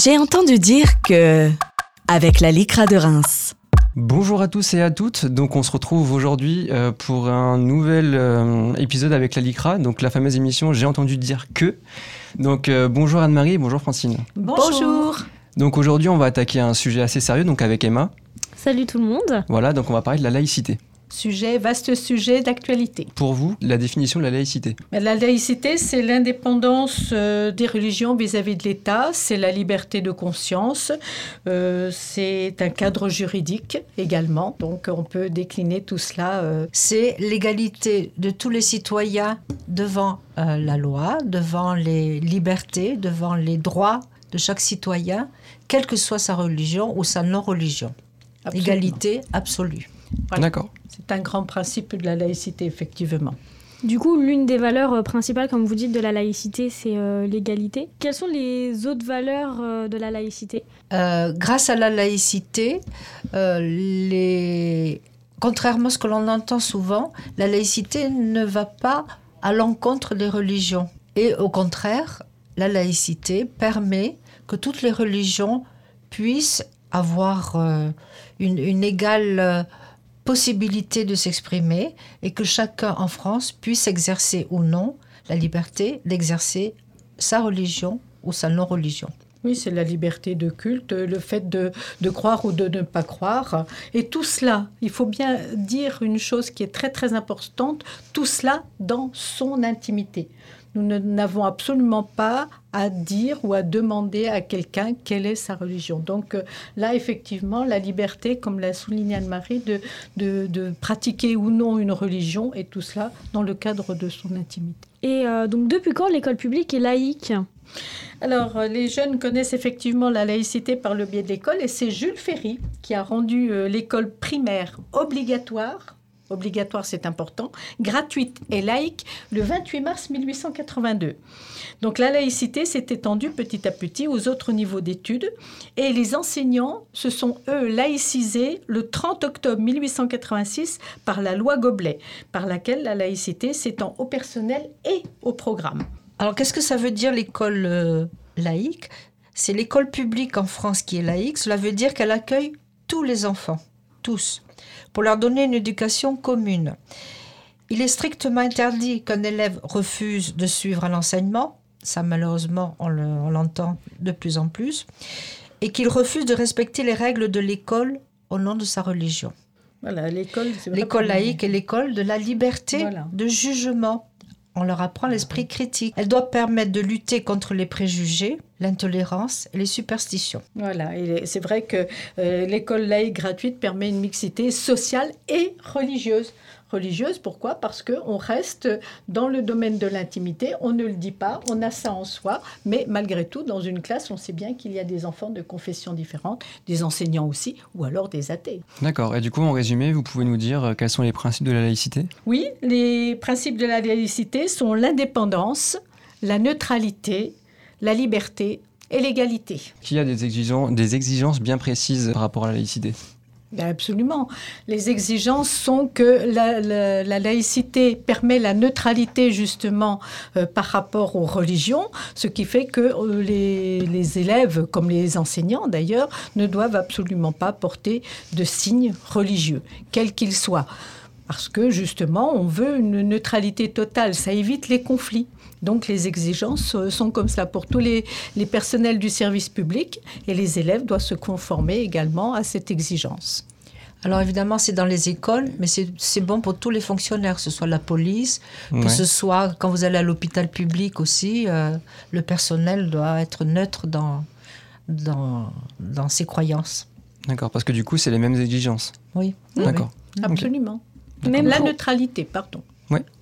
J'ai entendu dire que... Avec la Licra de Reims. Bonjour à tous et à toutes. Donc on se retrouve aujourd'hui euh, pour un nouvel euh, épisode avec la Licra, donc la fameuse émission J'ai entendu dire que. Donc euh, bonjour Anne-Marie, bonjour Francine. Bonjour. Donc aujourd'hui on va attaquer un sujet assez sérieux donc avec Emma. Salut tout le monde. Voilà, donc on va parler de la laïcité. Sujet, vaste sujet d'actualité. Pour vous, la définition de la laïcité La laïcité, c'est l'indépendance euh, des religions vis-à-vis de l'État, c'est la liberté de conscience, euh, c'est un cadre juridique également, donc on peut décliner tout cela. euh, c'est l'égalité de tous les citoyens devant euh, la loi, devant les libertés, devant les droits de chaque citoyen, quelle que soit sa religion ou sa non-religion. Égalité absolue. Voilà. D'accord. C'est un grand principe de la laïcité, effectivement. Du coup, l'une des valeurs euh, principales, comme vous dites, de la laïcité, c'est euh, l'égalité. Quelles sont les autres valeurs euh, de la laïcité? Euh, grâce à la laïcité, euh, les... contrairement à ce que l'on entend souvent, la laïcité ne va pas à l'encontre des religions. Et au contraire, la laïcité permet que toutes les religions puissent avoir euh, une, une égale euh, possibilité de s'exprimer et que chacun en France puisse exercer ou non la liberté d'exercer sa religion ou sa non-religion. Oui, c'est la liberté de culte, le fait de, de croire ou de ne pas croire. Et tout cela, il faut bien dire une chose qui est très très importante, tout cela dans son intimité. Nous n'avons absolument pas à dire ou à demander à quelqu'un quelle est sa religion. Donc euh, là, effectivement, la liberté, comme l'a souligné Anne-Marie, de, de, de pratiquer ou non une religion, et tout cela dans le cadre de son intimité. Et euh, donc, depuis quand l'école publique est laïque? Alors, euh, les jeunes connaissent effectivement la laïcité par le biais de l'école et c'est Jules Ferry qui a rendu l'école primaire obligatoire. Obligatoire, c'est important, gratuite et laïque le 28 mars 1882. Donc la laïcité s'est étendue petit à petit aux autres niveaux d'études et les enseignants se sont, eux, laïcisés le 30 octobre 1886 par la loi Goblet, par laquelle la laïcité s'étend au personnel et au programme. Alors, qu'est-ce que ça veut dire l'école euh, laïque? C'est l'école publique en France qui est laïque. Cela veut dire qu'elle accueille tous les enfants, tous, pour leur donner une éducation commune. Il est strictement interdit qu'un élève refuse de suivre un enseignement. Ça, malheureusement, on le- on l'entend de plus en plus. Et qu'il refuse de respecter les règles de l'école au nom de sa religion. Voilà, l'école, laïque est l'école de la liberté Voilà. de jugement. On leur apprend l'esprit critique. Elle doit permettre de lutter contre les préjugés, l'intolérance et les superstitions. Voilà, et c'est vrai que euh, l'école laïque gratuite permet une mixité sociale et religieuse. Religieuse, pourquoi? Parce qu'on reste dans le domaine de l'intimité, on ne le dit pas, on a ça en soi, mais malgré tout, dans une classe, on sait bien qu'il y a des enfants de confessions différentes, des enseignants aussi, ou alors des athées. D'accord. Et du coup, en résumé, vous pouvez nous dire euh, quels sont les principes de la laïcité? Oui, les principes de la laïcité sont l'indépendance, la neutralité, la liberté et l'égalité. Qu'il y a des exigences, des exigences bien précises par rapport à la laïcité Ben Absolument. Les exigences sont que la, la- la laïcité permet la neutralité justement euh, par rapport aux religions, ce qui fait que euh, les, les élèves, comme les enseignants d'ailleurs, ne doivent absolument pas porter de signes religieux, quels qu'ils soient. Parce que justement, on veut une neutralité totale, ça évite les conflits. Donc les exigences euh, sont comme ça pour tous les, les personnels du service public et les élèves doivent se conformer également à cette exigence. Alors évidemment, c'est dans les écoles, mais c'est bon pour tous les fonctionnaires, que ce soit la police, que Ouais. ce soit quand vous allez à l'hôpital public aussi, euh, le personnel doit être neutre dans, dans, dans ses croyances. D'accord, parce que du coup, c'est les mêmes exigences. Oui. D'accord. Absolument. Même La pour- neutralité, pardon.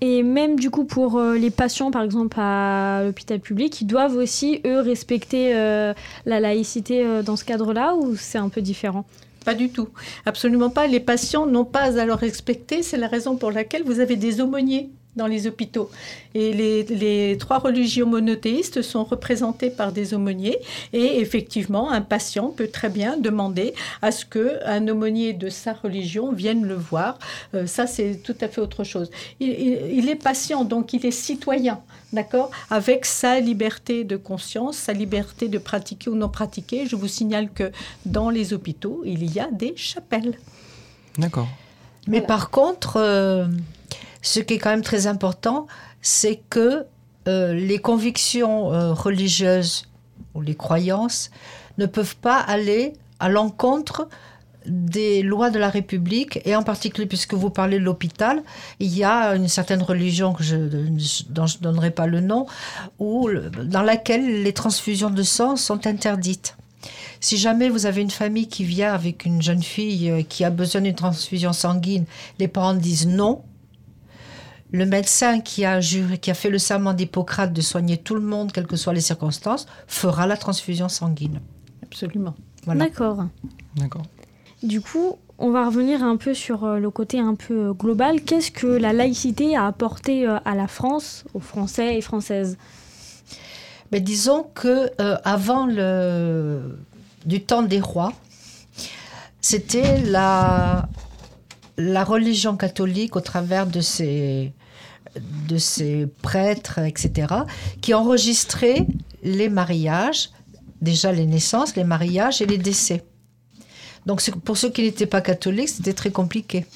Et même du coup pour euh, les patients par exemple à l'hôpital public, ils doivent aussi eux respecter euh, la laïcité euh, dans ce cadre-là ou c'est un peu différent? Pas du tout. Absolument pas. Les patients n'ont pas à leur respecter. C'est la raison pour laquelle vous avez des aumôniers dans les hôpitaux. Et les, les, trois religions monothéistes sont représentées par des aumôniers. Et effectivement, un patient peut très bien demander à ce qu'un aumônier de sa religion vienne le voir. Euh, ça, c'est tout à fait autre chose. Il, il, est patient, donc il est citoyen, d'accord Avec sa liberté de conscience, sa liberté de pratiquer ou non pratiquer. Je vous signale que dans les hôpitaux, il y a des chapelles. D'accord. Mais par contre, euh, ce qui est quand même très important, c'est que euh, les convictions euh, religieuses ou les croyances ne peuvent pas aller à l'encontre des lois de la République, et en particulier, puisque vous parlez de l'hôpital, il y a une certaine religion que je, dont je ne donnerai pas le nom, dans laquelle les transfusions de sang sont interdites. Si jamais vous avez une famille qui vient avec une jeune fille euh, qui a besoin d'une transfusion sanguine, les parents disent non. Le médecin qui a, juré, qui a fait le serment d'Hippocrate de soigner tout le monde, quelles que soient les circonstances, fera la transfusion sanguine. Absolument. D'accord. D'accord. Du coup, on va revenir un peu sur euh, le côté un peu euh, global. Qu'est-ce que la laïcité a apporté à la France, aux Français et Françaises? Mais disons que avant le, du temps des rois, c'était la, la religion catholique au travers de ses, de ses prêtres, etc., qui enregistrait les mariages, déjà les naissances, les mariages et les décès. Donc pour ceux qui n'étaient pas catholiques, c'était très compliqué.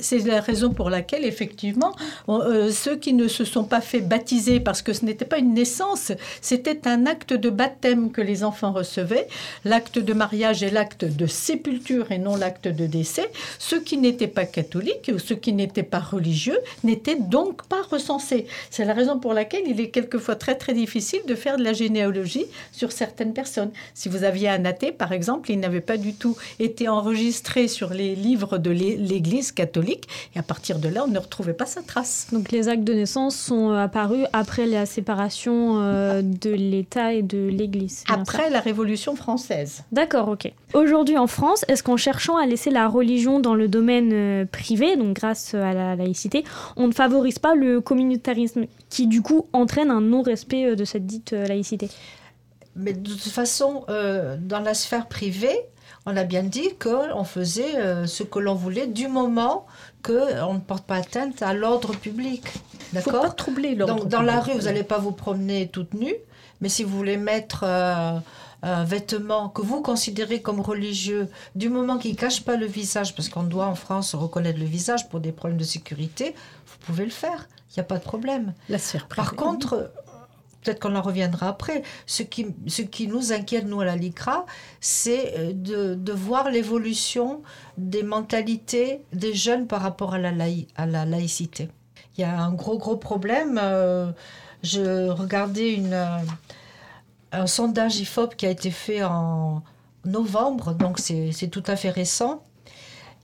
C'est la raison pour laquelle, effectivement, euh, ceux qui ne se sont pas fait baptiser, parce que ce n'était pas une naissance, c'était un acte de baptême que les enfants recevaient. L'acte de mariage est l'acte de sépulture et non l'acte de décès. Ceux qui n'étaient pas catholiques ou ceux qui n'étaient pas religieux n'étaient donc pas recensés. C'est la raison pour laquelle il est quelquefois très très difficile de faire de la généalogie sur certaines personnes. Si vous aviez un athée, par exemple, il n'avait pas du tout été enregistré sur les livres de l'Église catholique et à partir de là, on ne retrouvait pas sa trace. Donc les actes de naissance sont euh, apparus après la séparation euh, de l'État et de l'Église. Après la Révolution française. D'accord, ok. Aujourd'hui en France, est-ce qu'en cherchant à laisser la religion dans le domaine euh, privé, donc grâce à la laïcité, on ne favorise pas le communautarisme qui du coup entraîne un non-respect de cette dite laïcité? Mais de toute façon, dans la sphère privée, on a bien dit qu'on faisait euh, ce que l'on voulait du moment qu'on ne porte pas atteinte à l'ordre public. D'accord faut pas troubler l'ordre Donc, dans la rue, vous n'allez pas vous promener toute nue, mais si vous voulez mettre euh, un vêtement que vous considérez comme religieux, du moment qu'il ne cache pas le visage, parce qu'on doit en France reconnaître le visage pour des problèmes de sécurité, vous pouvez le faire. Il n'y a pas de problème. La Par contre, peut-être qu'on en reviendra après. Ce qui, ce qui nous inquiète, nous, à la LICRA, c'est euh, de, de, voir l'évolution des mentalités des jeunes par rapport à la, laïcité. Il y a un gros, gros problème. Euh, je regardais une, euh, un sondage IFOP qui a été fait en novembre, donc c'est tout à fait récent,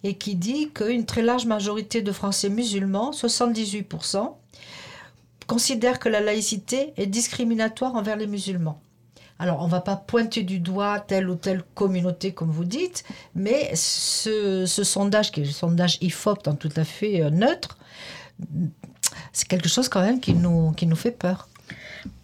et qui dit qu'une très large majorité de Français musulmans, 78%, considère que la laïcité est discriminatoire envers les musulmans. Alors, on ne va pas pointer du doigt telle ou telle communauté, comme vous dites, mais ce, sondage, qui est le sondage IFOP, tout à fait euh, neutre, c'est quelque chose quand même qui nous fait peur.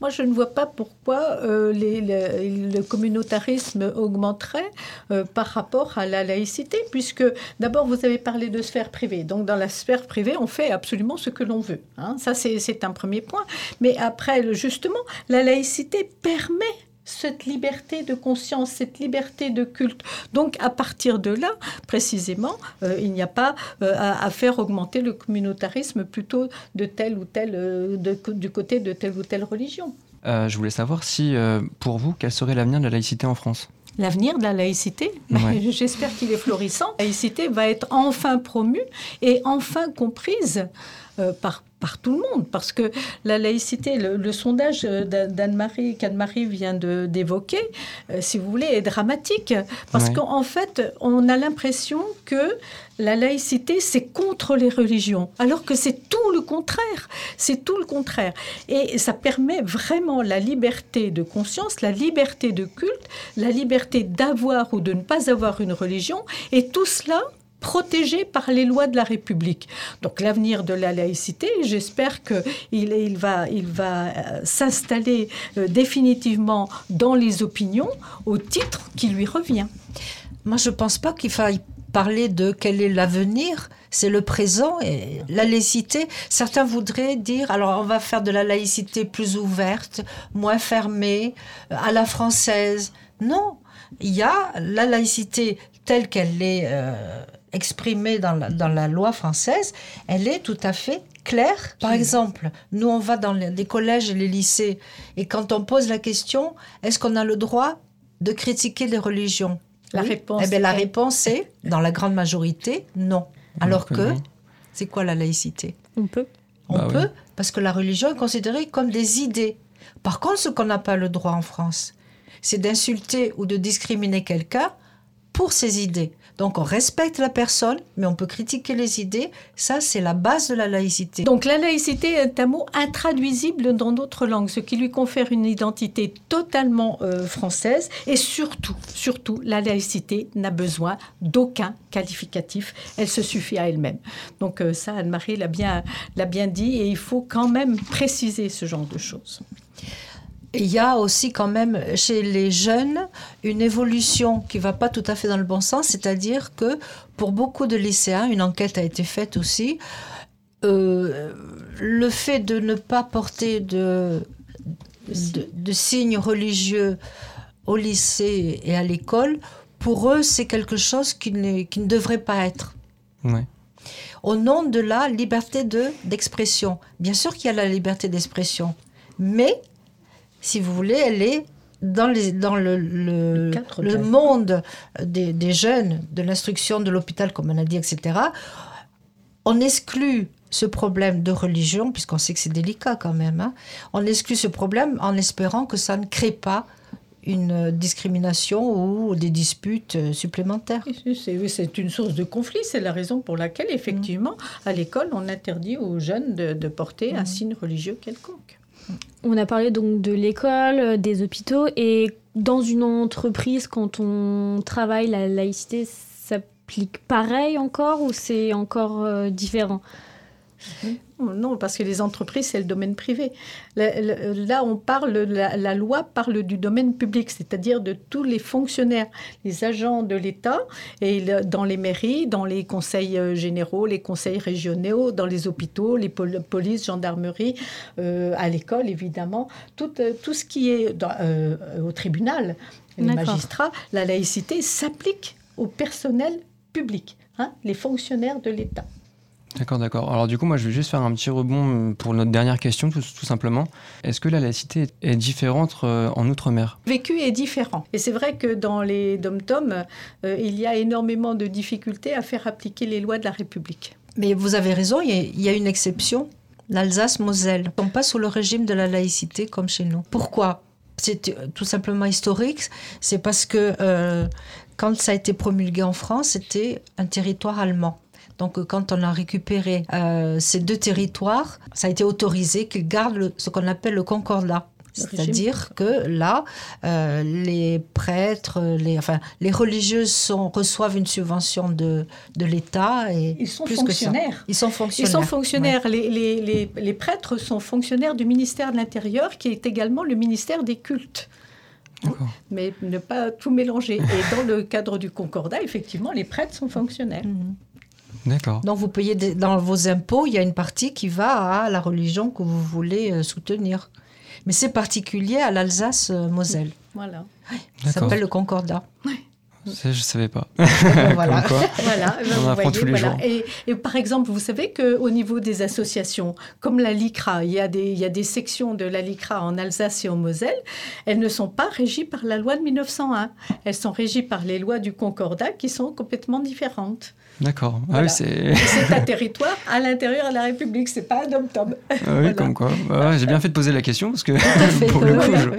Moi, je ne vois pas pourquoi euh, le communautarisme augmenterait euh, par rapport à la laïcité, puisque d'abord, vous avez parlé de sphère privée. Donc, dans la sphère privée, on fait absolument ce que l'on veut. Hein. Ça, c'est un premier point. Mais après, justement, la laïcité permet cette liberté de conscience, cette liberté de culte. Donc à partir de là, précisément, euh, il n'y a pas euh, à, faire augmenter le communautarisme plutôt de ou euh, du côté de telle ou telle religion. je voulais savoir si, pour vous, quel serait l'avenir de la laïcité en France? L'avenir de la laïcité, j'espère qu'il est florissant. La laïcité va être enfin promue et enfin comprise par par tout le monde, parce que la laïcité, le, sondage d'Anne-Marie, qu'Anne-Marie vient d'évoquer, euh, si vous voulez, est dramatique, parce qu'en fait, on a l'impression que la laïcité, c'est contre les religions, alors que c'est tout le contraire. C'est tout le contraire. Et ça permet vraiment la liberté de conscience, la liberté de culte, la liberté d'avoir ou de ne pas avoir une religion, et tout cela protégé par les lois de la République. Donc l'avenir de la laïcité, j'espère qu'il il va, il va euh, s'installer euh, définitivement dans les opinions au titre qui lui revient. Moi, je ne pense pas qu'il faille parler de quel est l'avenir, c'est le présent et la laïcité. Certains voudraient dire, alors on va faire de la laïcité plus ouverte, moins fermée, à la française. Non, il y a la laïcité telle qu'elle est euh, exprimée dans la, dans la, loi française, elle est tout à fait claire. Par exemple, nous on va dans les, collèges et les lycées, et quand on pose la question, est-ce qu'on a le droit de critiquer les religions? La réponse. Eh bien, la réponse est, dans la grande majorité, non. Alors que, c'est quoi la laïcité? On peut. On bah peut, parce que la religion est considérée comme des idées. Par contre, ce qu'on n'a pas le droit en France, c'est d'insulter ou de discriminer quelqu'un pour ses idées. Donc on respecte la personne, mais on peut critiquer les idées. Ça, c'est la base de la laïcité. Donc la laïcité est un mot intraduisible dans d'autres langues, ce qui lui confère une identité totalement euh, française. Et surtout, surtout, la laïcité n'a besoin d'aucun qualificatif. Elle se suffit à elle-même. Donc euh, ça, Anne-Marie l'a bien, l'a bien dit, et il faut quand même préciser ce genre de choses il y a aussi quand même chez les jeunes une évolution qui va pas tout à fait dans le bon sens, c'est-à-dire que pour beaucoup de lycéens, une enquête a été faite aussi, euh, le fait de ne pas porter de, de, signes religieux au lycée et à l'école, pour eux, c'est quelque chose qui, qui, ne devrait pas être. Au nom de la liberté d'expression. Bien sûr qu'il y a la liberté d'expression, mais si vous voulez, elle est dans, les, dans le, le, monde des, jeunes, de l'instruction, de l'hôpital, comme on a dit, etc. On exclut ce problème de religion, puisqu'on sait que c'est délicat quand même. Hein. On exclut ce problème en espérant que ça ne crée pas une discrimination ou des disputes supplémentaires. C'est une source de conflit. C'est la raison pour laquelle, effectivement, à l'école, on interdit aux jeunes de, porter un mm. signe religieux quelconque. On a parlé donc de l'école, euh, des hôpitaux et dans une entreprise, quand on travaille, la laïcité s'applique pareil encore ou c'est encore euh, différent? Non, parce que les entreprises, c'est le domaine privé. Là, on parle, la, loi parle du domaine public, c'est-à-dire de tous les fonctionnaires, les agents de l'État, et dans les mairies, dans les conseils euh, généraux, les conseils régionaux, dans les hôpitaux, les polices, gendarmerie, euh, à l'école, évidemment, tout, euh, tout, ce qui est au tribunal, les magistrats, la laïcité s'applique au personnel public, hein, les fonctionnaires de l'État. D'accord, d'accord. Alors du coup, moi, je vais juste faire un petit rebond pour notre dernière question, tout, simplement. Est-ce que la laïcité est différente euh, en Outre-mer? Vécu est différent. Et c'est vrai que dans les dom-toms, euh, il y a énormément de difficultés à faire appliquer les lois de la République. Mais vous avez raison, il y a, une exception. L'Alsace-Moselle ne sont pas sous le régime de la laïcité comme chez nous. Pourquoi? C'est euh, tout simplement historique. C'est parce que quand ça a été promulgué en France, c'était un territoire allemand. Donc, quand on a récupéré euh, ces deux territoires, ça a été autorisé qu'ils gardent ce qu'on appelle le concordat. C'est-à-dire que là, euh, les prêtres, les, enfin, les religieuses sont, reçoivent une subvention de, de l'État. Et Ils sont fonctionnaires. Ils sont fonctionnaires. Ils sont fonctionnaires. Les, les, les, prêtres sont fonctionnaires du ministère de l'Intérieur, qui est également le ministère des cultes. Mais ne pas tout mélanger. Et dans le cadre du concordat, effectivement, les prêtres sont fonctionnaires. Mhm. D'accord. Donc vous payez dans vos impôts, il y a une partie qui va à la religion que vous voulez euh, soutenir. Mais c'est particulier à l'Alsace-Moselle. Voilà. ça s'appelle le Concordat. Ça, je ne savais pas. voilà. voilà. On apprend tous les jours. Et, et, par exemple, vous savez qu'au niveau des associations, comme la LICRA, il y, a des, il y a des sections de la LICRA en Alsace et en Moselle, elles ne sont pas régies par la loi de 1901. Elles sont régies par les lois du Concordat qui sont complètement différentes. D'accord. Ah c'est un territoire à l'intérieur de la République, c'est pas un dom-tom. Ah oui, comme quoi. J'ai bien fait de poser la question parce que pour le coup,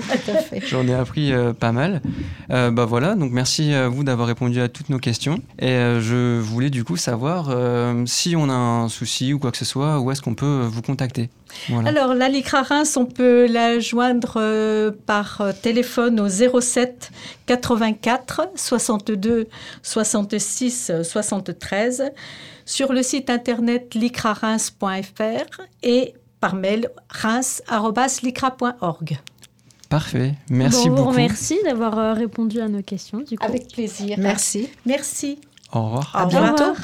j'en ai appris euh, pas mal. Euh, bah voilà, donc merci à vous d'avoir répondu à toutes nos questions. Et euh, je voulais du coup savoir euh, si on a un souci ou quoi que ce soit, où est-ce qu'on peut vous contacter? Alors, la LICRA Reims, on peut la joindre euh, par téléphone au 07 84 62 66 73 sur le site internet licrareims.fr et par mail reims.licra.org. Parfait. Merci Bon, on vous beaucoup. remercie d'avoir euh, répondu à nos questions. Du coup. Avec plaisir. Merci. Merci. Au revoir. À Au bientôt. revoir.